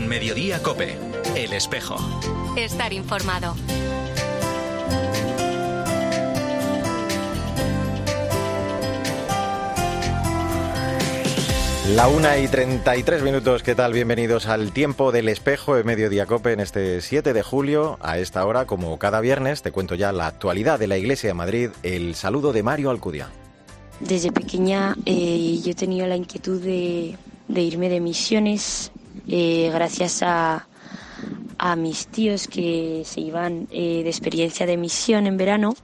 En Mediodía Cope, El Espejo. Estar informado. La una y 33 minutos, ¿qué tal? Bienvenidos al tiempo del espejo de Mediodía Cope en este 7 de julio. A esta hora, como cada viernes, te cuento ya la actualidad de la Iglesia de Madrid. El saludo de Mario Alcudia. Desde pequeña eh, yo he tenido la inquietud de, irme de misiones eh, gracias a, mis tíos que se iban eh, de experiencia de misión en verano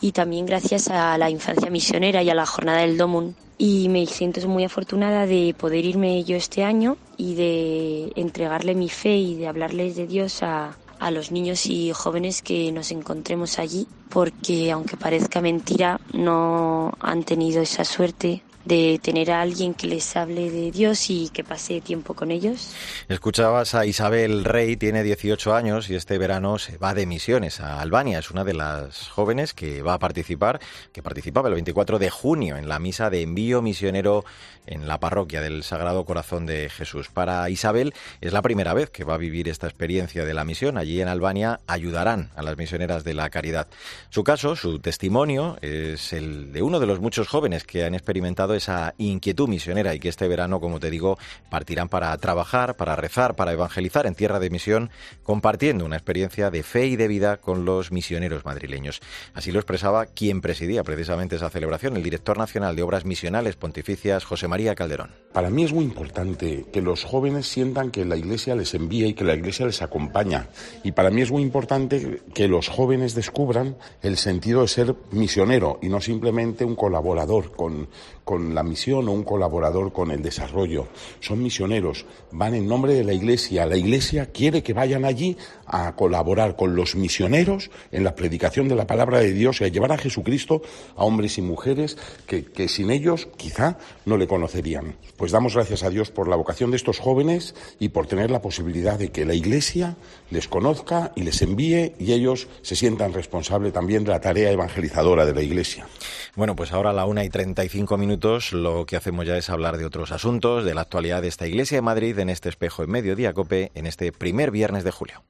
y también gracias a la infancia misionera y a la jornada del Domun. Y me siento muy afortunada de poder irme yo este año y de entregarle mi fe y de hablarles de Dios a, a los niños y jóvenes que nos encontremos allí, porque aunque parezca mentira, no han tenido esa suerte de tener a alguien que les hable de Dios y que pase tiempo con ellos. Escuchabas a Isabel Rey, tiene 18 años y este verano se va de misiones a Albania. Es una de las jóvenes que va a participar, que participaba el 24 de junio en la misa de envío misionero en la parroquia del Sagrado Corazón de Jesús. Para Isabel es la primera vez que va a vivir esta experiencia de la misión. Allí en Albania ayudarán a las misioneras de la caridad. Su caso, su testimonio, es el de uno de los muchos jóvenes que han experimentado esa inquietud misionera y que este verano, como te digo, partirán para trabajar, para rezar, para evangelizar en tierra de misión, compartiendo una experiencia de fe y de vida con los misioneros madrileños. Así lo expresaba quien presidía precisamente esa celebración, el director nacional de Obras Misionales Pontificias, José María Calderón. Para mí es muy importante que los jóvenes sientan que la Iglesia les envía y que la Iglesia les acompaña. Y para mí es muy importante que los jóvenes descubran el sentido de ser misionero y no simplemente un colaborador con, con la misión o un colaborador con el desarrollo. Son misioneros, van en nombre de la Iglesia. La Iglesia quiere que vayan allí a colaborar con los misioneros en la predicación de la palabra de Dios y a llevar a Jesucristo a hombres y mujeres que, sin ellos quizá no le conocerían. Pues damos gracias a Dios por la vocación de estos jóvenes y por tener la posibilidad de que la Iglesia les conozca y les envíe y ellos se sientan responsables también de la tarea evangelizadora de la Iglesia. Bueno, pues ahora la una y treinta y cinco minutos lo que hacemos ya es hablar de otros asuntos, de la actualidad de esta Iglesia de Madrid en este espejo en Mediodía Cope en este primer viernes de julio.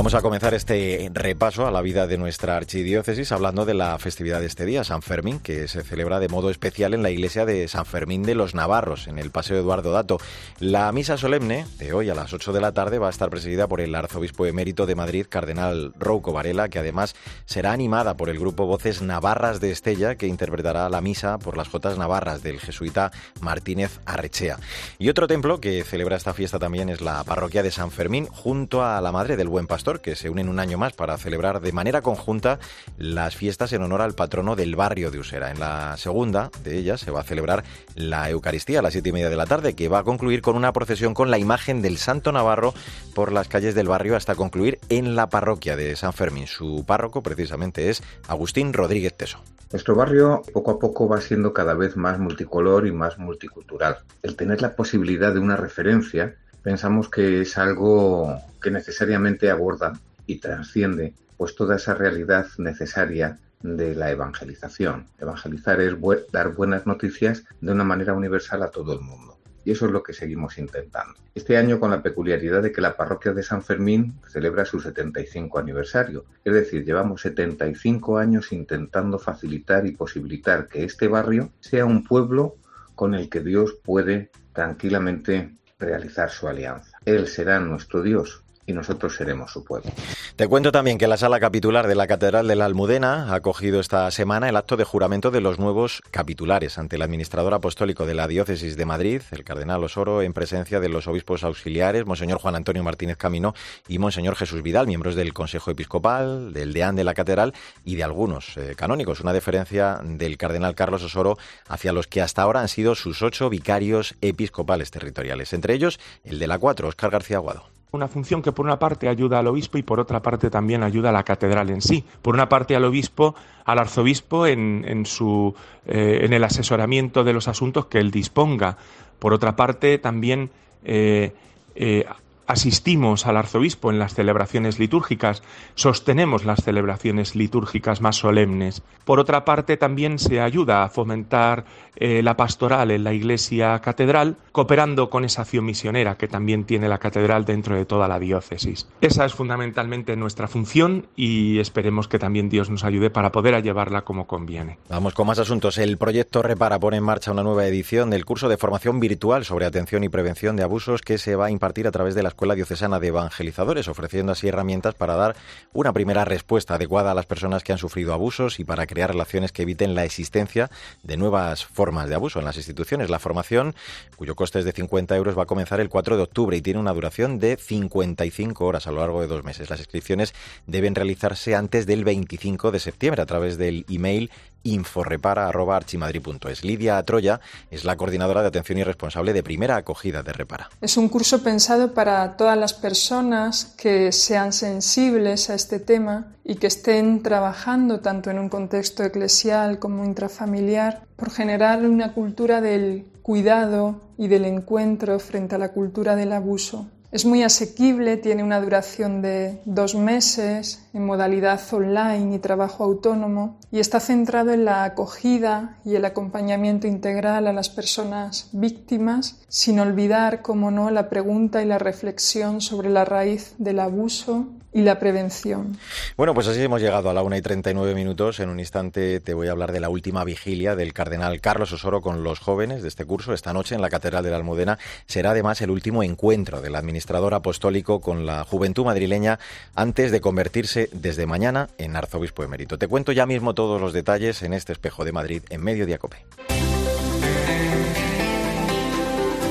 Vamos a comenzar este repaso a la vida de nuestra archidiócesis hablando de la festividad de este día, San Fermín, que se celebra de modo especial en la iglesia de San Fermín de los Navarros, en el Paseo Eduardo Dato. La misa solemne de hoy a las 8 de la tarde va a estar presidida por el arzobispo emérito de Madrid, Cardenal Rouco Varela, que además será animada por el grupo Voces Navarras de Estella, que interpretará la misa por las Jotas Navarras del jesuita Martínez Arrechea. Y otro templo que celebra esta fiesta también es la parroquia de San Fermín, junto a la Madre del Buen Pastor que se unen un año más para celebrar de manera conjunta las fiestas en honor al patrono del barrio de Usera. En la segunda de ellas se va a celebrar la Eucaristía a las siete y media de la tarde, que va a concluir con una procesión con la imagen del Santo Navarro por las calles del barrio hasta concluir en la parroquia de San Fermín. Su párroco precisamente es Agustín Rodríguez Teso. Nuestro barrio poco a poco va siendo cada vez más multicolor y más multicultural. El tener la posibilidad de una referencia pensamos que es algo que necesariamente aborda y trasciende pues toda esa realidad necesaria de la evangelización. Evangelizar es dar buenas noticias de una manera universal a todo el mundo. Y eso es lo que seguimos intentando. Este año con la peculiaridad de que la parroquia de San Fermín celebra su 75 aniversario. Es decir, llevamos 75 años intentando facilitar y posibilitar que este barrio sea un pueblo con el que Dios puede tranquilamente realizar su alianza. Él será nuestro Dios y nosotros seremos su pueblo. Te cuento también que la sala capitular de la Catedral de la Almudena ha acogido esta semana el acto de juramento de los nuevos capitulares ante el administrador apostólico de la Diócesis de Madrid, el Cardenal Osoro, en presencia de los obispos auxiliares, Monseñor Juan Antonio Martínez Camino y Monseñor Jesús Vidal, miembros del Consejo Episcopal, del deán de la Catedral y de algunos eh, canónicos. Una deferencia del Cardenal Carlos Osoro hacia los que hasta ahora han sido sus ocho vicarios episcopales territoriales, entre ellos el de la cuatro, Oscar García Aguado una función que por una parte ayuda al obispo y por otra parte también ayuda a la catedral en sí. Por una parte al obispo, al arzobispo en, en su, eh, en el asesoramiento de los asuntos que él disponga. Por otra parte también eh, eh, asistimos al arzobispo en las celebraciones litúrgicas, sostenemos las celebraciones litúrgicas más solemnes. Por otra parte, también se ayuda a fomentar eh, la pastoral en la iglesia catedral, cooperando con esa acción misionera que también tiene la catedral dentro de toda la diócesis. Esa es fundamentalmente nuestra función y esperemos que también Dios nos ayude para poder llevarla como conviene. Vamos con más asuntos. El proyecto Repara pone en marcha una nueva edición del curso de formación virtual sobre atención y prevención de abusos que se va a impartir a través de la Escuela Diocesana de Evangelizadores, ofreciendo así herramientas para dar una primera respuesta adecuada a las personas que han sufrido abusos y para crear relaciones que eviten la existencia de nuevas formas de abuso en las instituciones. La formación, cuyo coste es de 50 euros, va a comenzar el 4 de octubre y tiene una duración de 55 horas a lo largo de dos meses. Las inscripciones deben realizarse antes del 25 de septiembre a través del email inforepara.archimadrid.es. Lidia Troya es la coordinadora de atención y responsable de primera acogida de Repara. Es un curso pensado para todas las personas que sean sensibles a este tema y que estén trabajando tanto en un contexto eclesial como intrafamiliar por generar una cultura del cuidado y del encuentro frente a la cultura del abuso. Es muy asequible, tiene una duración de dos meses en modalidad online y trabajo autónomo y está centrado en la acogida y el acompañamiento integral a las personas víctimas, sin olvidar, como no, la pregunta y la reflexión sobre la raíz del abuso y la prevención. Bueno, pues así hemos llegado a la una y 39 minutos. En un instante te voy a hablar de la última vigilia del cardenal Carlos Osoro con los jóvenes de este curso. Esta noche en la Catedral de la Almudena será además el último encuentro del administrador apostólico con la juventud madrileña antes de convertirse desde mañana en arzobispo emérito. Te cuento ya mismo todos los detalles en este espejo de Madrid en Mediodía Cope.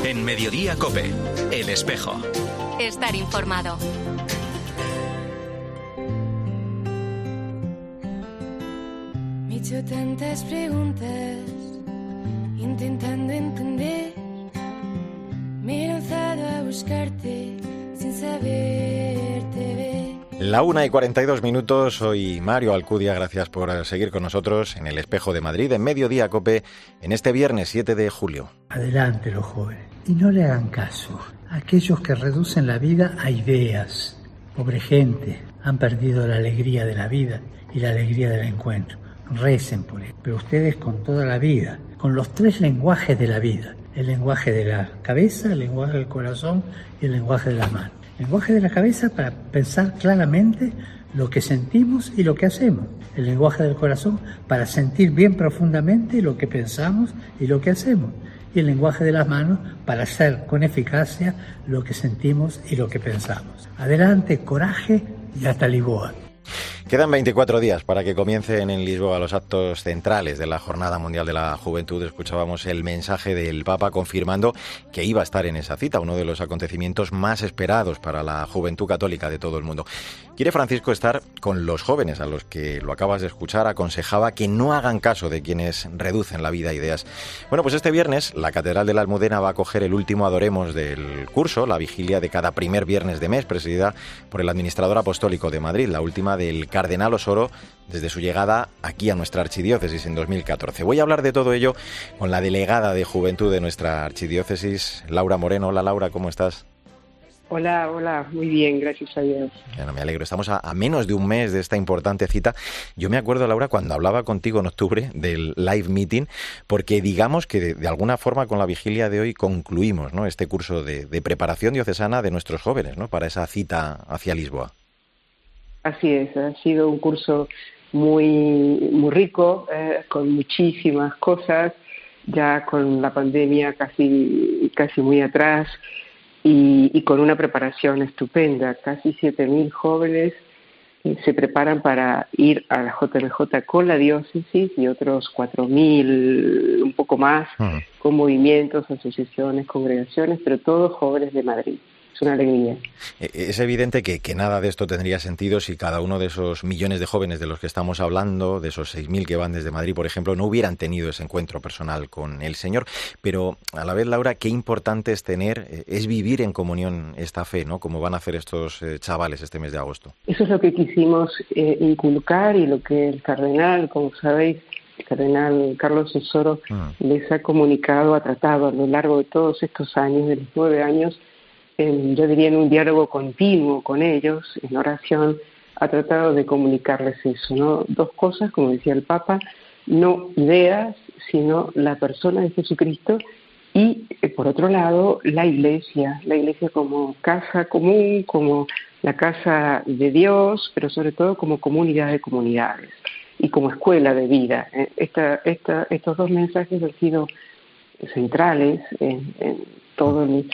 En Mediodía Cope, el espejo. Estar informado. Hecho tantas preguntas, intentando entender. Me he lanzado a buscarte sin saberte ver. La una y 42 minutos, soy Mario Alcudia, gracias por seguir con nosotros en el Espejo de Madrid, en Mediodía Cope, en este viernes 7 de julio. Adelante los jóvenes, y no le hagan caso a aquellos que reducen la vida a ideas. Pobre gente, han perdido la alegría de la vida y la alegría del encuentro recen por él, pero ustedes con toda la vida, con los tres lenguajes de la vida, el lenguaje de la cabeza, el lenguaje del corazón y el lenguaje de la mano. El lenguaje de la cabeza para pensar claramente lo que sentimos y lo que hacemos. El lenguaje del corazón para sentir bien profundamente lo que pensamos y lo que hacemos. Y el lenguaje de las manos para hacer con eficacia lo que sentimos y lo que pensamos. Adelante, coraje y hasta Lisboa. Quedan 24 días para que comiencen en Lisboa los actos centrales de la Jornada Mundial de la Juventud. Escuchábamos el mensaje del Papa confirmando que iba a estar en esa cita, uno de los acontecimientos más esperados para la juventud católica de todo el mundo. Quiere Francisco estar con los jóvenes, a los que lo acabas de escuchar, aconsejaba que no hagan caso de quienes reducen la vida a ideas. Bueno, pues este viernes la Catedral de la Almudena va a coger el último Adoremos del curso, la vigilia de cada primer viernes de mes, presidida por el administrador apostólico de Madrid, la última del cardenal Osoro desde su llegada aquí a nuestra archidiócesis en 2014. Voy a hablar de todo ello con la delegada de Juventud de nuestra archidiócesis, Laura Moreno. Hola Laura, ¿cómo estás? Hola, hola, muy bien, gracias a Dios. Bueno, me alegro. Estamos a, menos de un mes de esta importante cita. Yo me acuerdo, Laura, cuando hablaba contigo en octubre del live meeting, porque digamos que de, alguna forma con la vigilia de hoy concluimos ¿no? este curso de, de, preparación diocesana de nuestros jóvenes ¿no? para esa cita hacia Lisboa. Así es, ha sido un curso muy, muy rico, eh, con muchísimas cosas, ya con la pandemia casi, casi muy atrás y, y con una preparación estupenda. Casi 7.000 jóvenes eh, se preparan para ir a la JMJ con la diócesis y otros 4.000, un poco más, con movimientos, asociaciones, congregaciones, pero todos jóvenes de Madrid una alegría. E, es evidente que, nada de esto tendría sentido si cada uno de esos millones de jóvenes de los que estamos hablando, de esos 6.000 que van desde Madrid, por ejemplo, no hubieran tenido ese encuentro personal con el Señor. Pero a la vez, Laura, qué importante es tener, eh, es vivir en comunión esta fe, ¿no? Como van a hacer estos eh, chavales este mes de agosto. Eso es lo que quisimos eh, inculcar y lo que el cardenal, como sabéis, el cardenal Carlos Osoro mm. les ha comunicado, ha tratado a lo largo de todos estos años, de los nueve años, yo diría en un diálogo continuo con ellos, en oración, ha tratado de comunicarles eso, ¿no? Dos cosas, como decía el Papa, no ideas, sino la persona de Jesucristo y, eh, por otro lado, la iglesia, la iglesia como casa común, como la casa de Dios, pero sobre todo como comunidad de comunidades y como escuela de vida. Eh, esta, esta, estos dos mensajes han sido centrales en, todo el,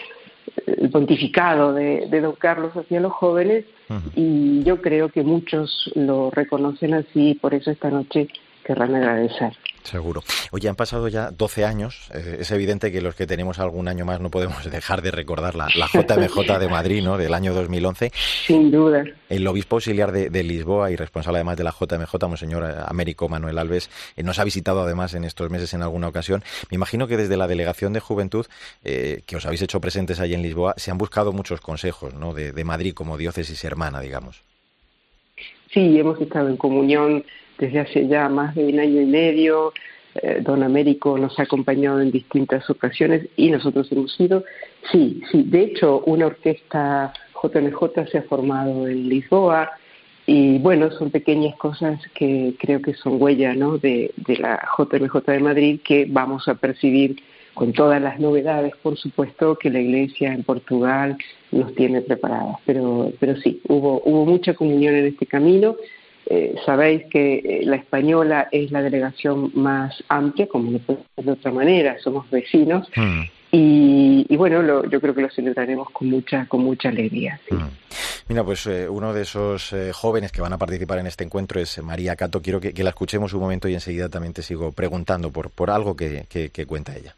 pontificado de, de, don Carlos hacia los jóvenes y yo creo que muchos lo reconocen así y por eso esta noche querrán agradecer. Seguro. Oye, han pasado ya 12 años. Eh, es evidente que los que tenemos algún año más no podemos dejar de recordar la, JMJ de Madrid, ¿no? Del año 2011. Sin duda. El obispo auxiliar de, Lisboa y responsable además de la JMJ, Monseñor eh, Américo Manuel Alves, eh, nos ha visitado además en estos meses en alguna ocasión. Me imagino que desde la Delegación de Juventud, que os habéis hecho presentes allí en Lisboa, se han buscado muchos consejos, ¿no? De, de Madrid como diócesis hermana, digamos. Sí, hemos estado en comunión desde hace ya más de un año y medio. Eh, don Américo nos ha acompañado en distintas ocasiones y nosotros hemos ido. Sí, sí, de hecho, una orquesta JMJ se ha formado en Lisboa y bueno, son pequeñas cosas que creo que son huella ¿no? de, de la JMJ de Madrid que vamos a percibir con todas las novedades, por supuesto, que la Iglesia en Portugal nos tiene preparadas. Pero, pero sí, hubo, hubo mucha comunión en este camino eh, sabéis que eh, la española es la delegación más amplia, como no puede ser de otra manera, somos vecinos. Mm. Y, bueno, yo creo que lo celebraremos con mucha, con mucha alegría. Mm. Mira, pues eh, uno de esos jóvenes que van a participar en este encuentro es María Cato. Quiero que, la escuchemos un momento y enseguida también te sigo preguntando por, por algo que, que cuenta ella.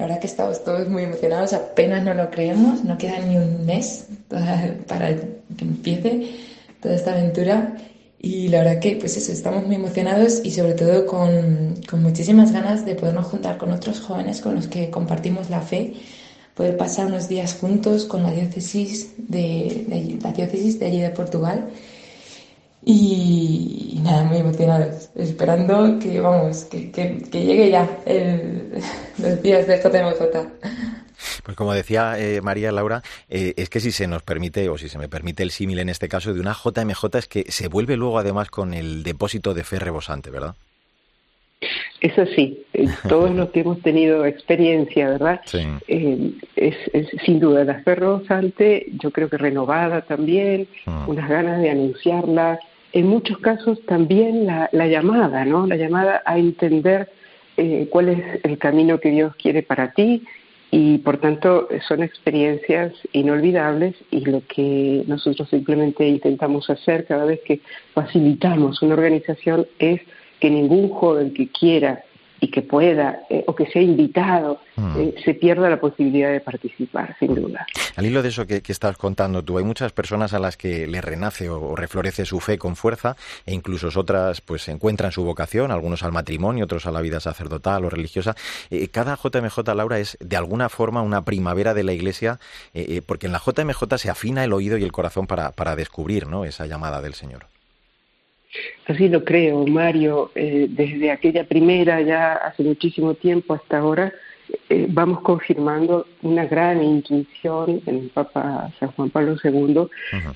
La verdad que estamos todos muy emocionados, apenas no lo creemos, no queda ni un mes para que empiece toda esta aventura y la verdad que, pues eso, estamos muy emocionados y sobre todo con, con, muchísimas ganas de podernos juntar con otros jóvenes con los que compartimos la fe, poder pasar unos días juntos con la diócesis de, la diócesis de allí de Portugal. Y, nada, muy emocionados, esperando que, vamos, que, que, que llegue ya el, los días de JMJ. Pues como decía eh, María Laura, eh, es que si se nos permite, o si se me permite el símil en este caso, de una JMJ es que se vuelve luego además con el depósito de fe rebosante, ¿verdad? Eso sí, eh, todos los que hemos tenido experiencia, ¿verdad? Sí. es, sin duda la fe rebosante, yo creo que renovada también, mm. unas ganas de anunciarla. En muchos casos también la, la llamada, ¿no? La llamada a entender cuál es el camino que Dios quiere para ti y por tanto son experiencias inolvidables y lo que nosotros simplemente intentamos hacer cada vez que facilitamos una organización es que ningún joven que quiera y que pueda eh, o que sea invitado mm. eh, se pierda la posibilidad de participar, sin duda. Al hilo de eso que, estás contando tú, hay muchas personas a las que le renace o, reflorece su fe con fuerza e incluso otras pues encuentran su vocación, algunos al matrimonio, otros a la vida sacerdotal o religiosa. Eh, cada JMJ, Laura, es de alguna forma una primavera de la Iglesia, porque en la JMJ se afina el oído y el corazón para, para descubrir ¿no? esa llamada del Señor. Así lo creo, Mario. Eh, desde aquella primera, ya hace muchísimo tiempo hasta ahora, eh, vamos confirmando una gran intuición en el Papa San Juan Pablo II,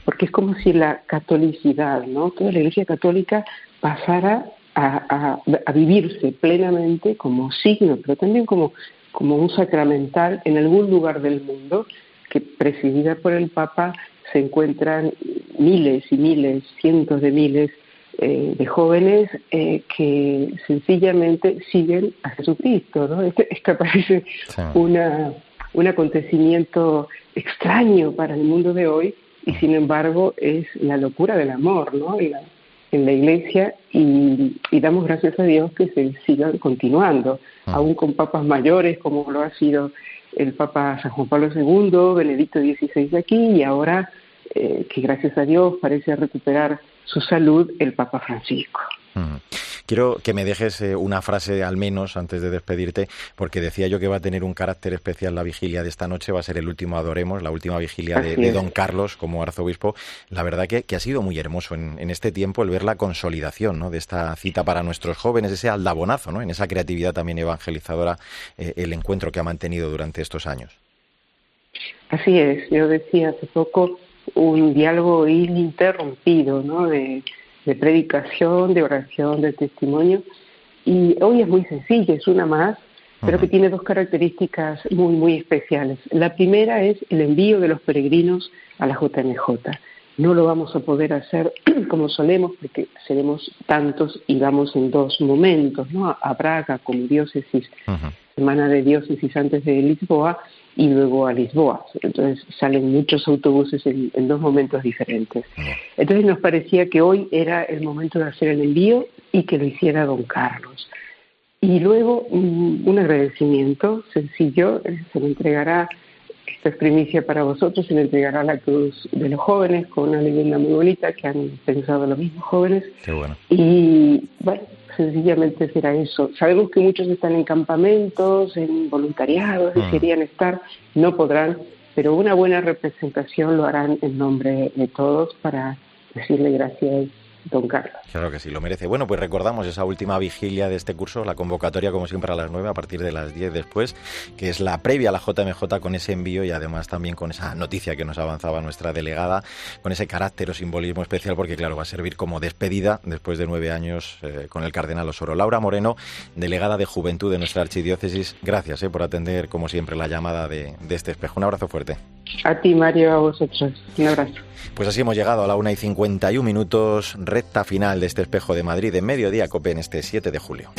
porque es como si la catolicidad, ¿no? Toda la Iglesia Católica pasara a, a, vivirse plenamente como signo, pero también como, como un sacramental en algún lugar del mundo que presidida por el Papa se encuentran miles y miles, cientos de miles eh, de jóvenes eh, que sencillamente siguen a Jesucristo, ¿no? Este, este parece una, un acontecimiento extraño para el mundo de hoy y sin embargo es la locura del amor, ¿no? En la, en la iglesia y, damos gracias a Dios que se sigan continuando, ah. aún con papas mayores como lo ha sido el Papa San Juan Pablo II, Benedicto XVI aquí y ahora eh, que gracias a Dios parece recuperar su salud el Papa Francisco. Quiero que me dejes eh, una frase al menos antes de despedirte, porque decía yo que va a tener un carácter especial la vigilia de esta noche, va a ser el último Adoremos, la última vigilia de, Don Carlos como arzobispo. La verdad que, ha sido muy hermoso en, este tiempo el ver la consolidación ¿no? de esta cita para nuestros jóvenes, ese aldabonazo, ¿no? en esa creatividad también evangelizadora, eh, el encuentro que ha mantenido durante estos años. Así es, yo decía hace poco un diálogo ininterrumpido, ¿no? De, de predicación, de oración, de testimonio. Y hoy es muy sencilla, es una más, pero que tiene dos características muy, muy especiales. La primera es el envío de los peregrinos a la JMJ. No lo vamos a poder hacer como solemos porque seremos tantos y vamos en dos momentos, ¿no? A Braga como diócesis, semana de diócesis antes de Lisboa y luego a Lisboa. Entonces salen muchos autobuses en, en dos momentos diferentes. Entonces nos parecía que hoy era el momento de hacer el envío y que lo hiciera don Carlos. Y luego mm, un agradecimiento sencillo, eh, se le entregará, esta es primicia para vosotros, se le entregará la cruz de los jóvenes con una leyenda muy bonita que han pensado los mismos jóvenes. Qué bueno. Y bueno, sencillamente será eso. Sabemos que muchos están en campamentos, en voluntariados, y Mm. querían estar, no podrán, pero una buena representación lo harán en nombre de todos para decirle gracias, don Carlos. Claro que sí, lo merece. Bueno, pues recordamos esa última vigilia de este curso, la convocatoria como siempre a las 9, a partir de las 10 después, que es la previa a la JMJ con ese envío y además también con esa noticia que nos avanzaba nuestra delegada, con ese carácter o simbolismo especial, porque claro, va a servir como despedida después de nueve años eh, con el Cardenal Osoro. Laura Moreno, delegada de Juventud de nuestra archidiócesis, gracias eh, por atender como siempre la llamada de, de este espejo. Un abrazo fuerte. A ti, Mario, a vosotros. Un abrazo. Pues así hemos llegado a la una y 51 minutos, recta final de este espejo de Madrid en mediodía COPE en este 7 de julio.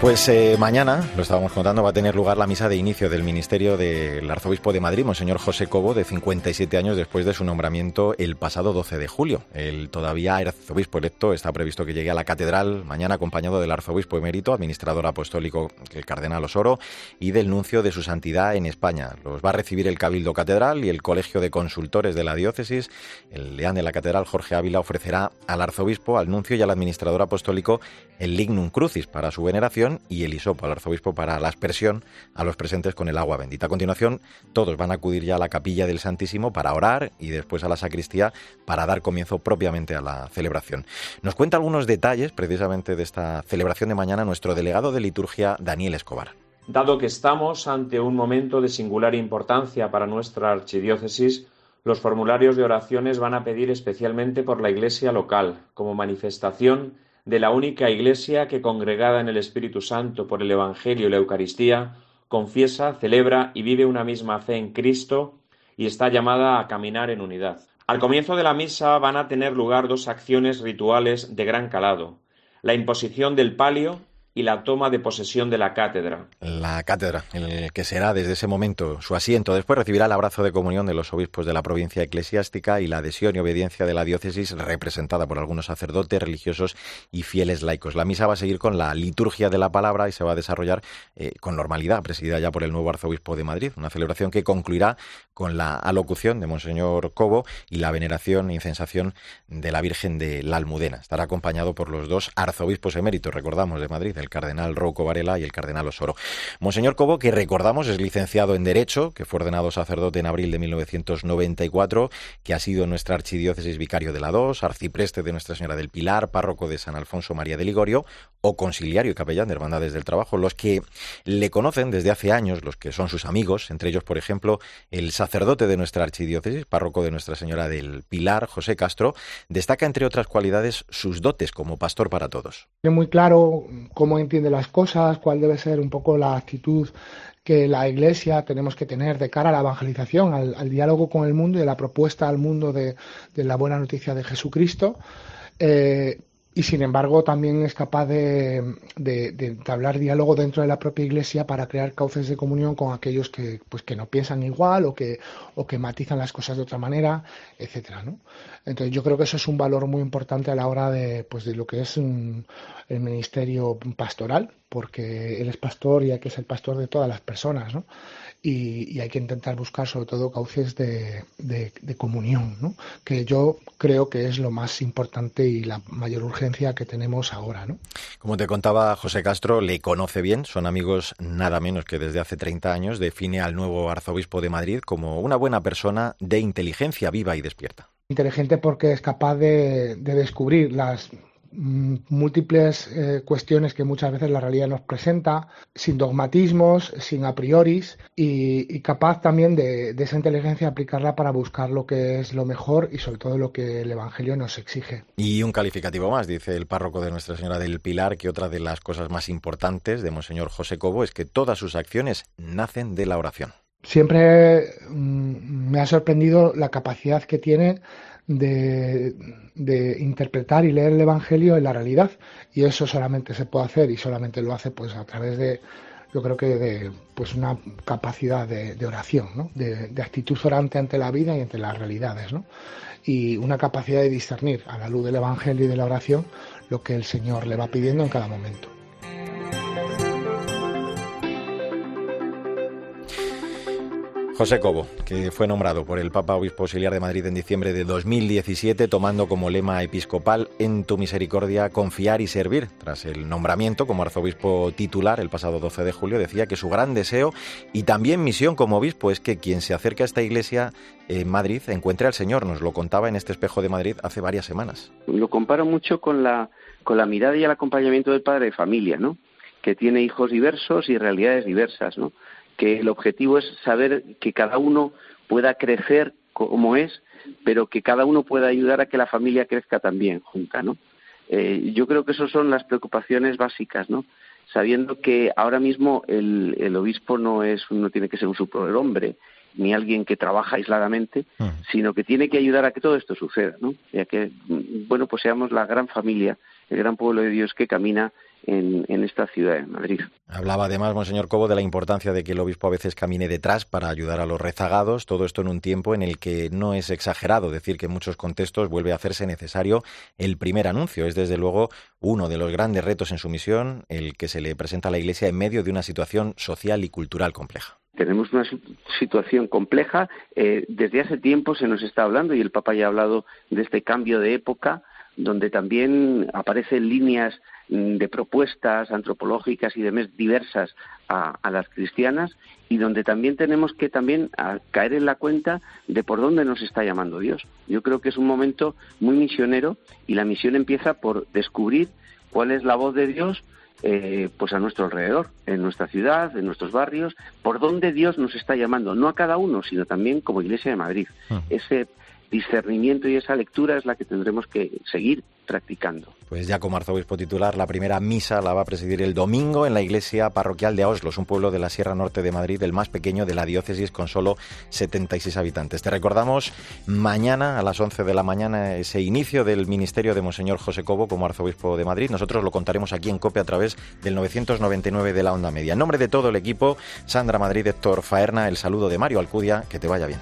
Pues eh, mañana, lo estábamos contando, va a tener lugar la misa de inicio del ministerio del arzobispo de Madrid, Monseñor José Cobo, de 57 años después de su nombramiento el pasado 12 de julio. El todavía arzobispo electo está previsto que llegue a la catedral mañana acompañado del arzobispo emérito, administrador apostólico, el cardenal Osoro, y del nuncio de su santidad en España. Los va a recibir el Cabildo Catedral y el Colegio de Consultores de la Diócesis. El deán de la catedral, Jorge Ávila, ofrecerá al arzobispo, al nuncio y al administrador apostólico el lignum crucis para su veneración y el hisopo al arzobispo para la aspersión a los presentes con el agua bendita. A continuación, todos van a acudir ya a la capilla del Santísimo para orar y después a la sacristía para dar comienzo propiamente a la celebración. Nos cuenta algunos detalles precisamente de esta celebración de mañana nuestro delegado de liturgia, Daniel Escobar. Dado que estamos ante un momento de singular importancia para nuestra archidiócesis, los formularios de oraciones van a pedir especialmente por la Iglesia local, como manifestación de la única Iglesia que, congregada en el Espíritu Santo por el Evangelio y la Eucaristía, confiesa, celebra y vive una misma fe en Cristo y está llamada a caminar en unidad. Al comienzo de la misa van a tener lugar dos acciones rituales de gran calado, la imposición del palio y la toma de posesión de la cátedra. La cátedra, que será desde ese momento su asiento. Después recibirá el abrazo de comunión de los obispos de la provincia eclesiástica y la adhesión y obediencia de la diócesis representada por algunos sacerdotes, religiosos y fieles laicos. La misa va a seguir con la liturgia de la palabra y se va a desarrollar eh, con normalidad, presidida ya por el nuevo arzobispo de Madrid. Una celebración que concluirá con la alocución de Monseñor Cobo y la veneración e incensación de la Virgen de la Almudena. Estará acompañado por los dos arzobispos eméritos, recordamos, de Madrid, el cardenal Rouco Varela y el cardenal Osoro. Monseñor Cobo, que recordamos es licenciado en Derecho, que fue ordenado sacerdote en abril de 1994, que ha sido nuestra archidiócesis vicario de la dos, arcipreste de Nuestra Señora del Pilar, párroco de San Alfonso María de Ligorio o conciliario y capellán de Hermandades del Trabajo. Los que le conocen desde hace años, los que son sus amigos, entre ellos, por ejemplo, el sacerdote de nuestra archidiócesis, párroco de Nuestra Señora del Pilar, José Castro, destaca, entre otras cualidades, sus dotes como pastor para todos. Muy claro cómo entiende las cosas, cuál debe ser un poco la actitud que la Iglesia tenemos que tener de cara a la evangelización, al, diálogo con el mundo y a la propuesta al mundo de, de la buena noticia de Jesucristo. Eh, y sin embargo también es capaz de, de, de, entablar diálogo dentro de la propia iglesia para crear cauces de comunión con aquellos que pues que no piensan igual o que o que matizan las cosas de otra manera etcétera ¿no? entonces yo creo que eso es un valor muy importante a la hora de pues de lo que es un, el ministerio pastoral porque él es pastor y hay que ser pastor de todas las personas ¿no? Y, y, hay que intentar buscar sobre todo cauces de, de, de comunión, ¿no? que yo creo que es lo más importante y la mayor urgencia que tenemos ahora. ¿no? Como te contaba José Castro, le conoce bien, son amigos nada menos que desde hace 30 años, define al nuevo arzobispo de Madrid como una buena persona de inteligencia viva y despierta. Inteligente porque es capaz de, de descubrir las múltiples eh, cuestiones que muchas veces la realidad nos presenta, sin dogmatismos, sin a prioris y, capaz también de, esa inteligencia aplicarla para buscar lo que es lo mejor y sobre todo lo que el Evangelio nos exige. Y un calificativo más, dice el párroco de Nuestra Señora del Pilar, que otra de las cosas más importantes de Monseñor José Cobo es que todas sus acciones nacen de la oración. Siempre mm, me ha sorprendido la capacidad que tiene de, interpretar y leer el Evangelio en la realidad. Y eso solamente se puede hacer y solamente lo hace pues a través de, yo creo que de pues una capacidad de, oración, ¿no? de, actitud orante ante la vida y ante las realidades. ¿no? Y una capacidad de discernir a la luz del Evangelio y de la oración lo que el Señor le va pidiendo en cada momento. José Cobo, que fue nombrado por el Papa Obispo Auxiliar de Madrid en diciembre de 2017, tomando como lema episcopal En tu misericordia confiar y servir. Tras el nombramiento como arzobispo titular el pasado 12 de julio, decía que su gran deseo y también misión como obispo es que quien se acerque a esta iglesia en Madrid encuentre al Señor. Nos lo contaba en este espejo de Madrid hace varias semanas. Lo comparo mucho con la, con la mirada y el acompañamiento del padre de familia, ¿no? que tiene hijos diversos y realidades diversas, ¿no? Que el objetivo es saber que cada uno pueda crecer como es, pero que cada uno pueda ayudar a que la familia crezca también junta, ¿no? Eh, yo creo que esas son las preocupaciones básicas, ¿no? Sabiendo que ahora mismo el, el obispo no es, no tiene que ser un superhombre ni alguien que trabaja aisladamente, sino que tiene que ayudar a que todo esto suceda, ¿no? Y a que, bueno, pues seamos la gran familia, el gran pueblo de Dios que camina en, esta ciudad de Madrid. Hablaba además, Monseñor Cobo, de la importancia de que el obispo a veces camine detrás para ayudar a los rezagados, todo esto en un tiempo en el que no es exagerado decir que en muchos contextos vuelve a hacerse necesario el primer anuncio. Es desde luego uno de los grandes retos en su misión, el que se le presenta a la Iglesia en medio de una situación social y cultural compleja tenemos una situación compleja. Eh, desde hace tiempo se nos está hablando, y el Papa ya ha hablado de este cambio de época, donde también aparecen líneas de propuestas antropológicas y demás diversas a, las cristianas y donde también tenemos que también caer en la cuenta de por dónde nos está llamando Dios. Yo creo que es un momento muy misionero y la misión empieza por descubrir cuál es la voz de Dios eh, pues a nuestro alrededor, en nuestra ciudad, en nuestros barrios, por dónde Dios nos está llamando, no a cada uno, sino también como Iglesia de Madrid. Hmm. Ese discernimiento y esa lectura es la que tendremos que seguir practicando. Pues ya como arzobispo titular, la primera misa la va a presidir el domingo en la iglesia parroquial de Oslos, un pueblo de la Sierra Norte de Madrid, el más pequeño de la diócesis con solo 76 habitantes. Te recordamos mañana a las 11 de la mañana ese inicio del ministerio de Monseñor José Cobo como arzobispo de Madrid. Nosotros lo contaremos aquí en COPE a través del 999 de la onda media. En nombre de todo el equipo, Sandra Madrid, Héctor Faerna, el saludo de Mario Alcudia, que te vaya bien.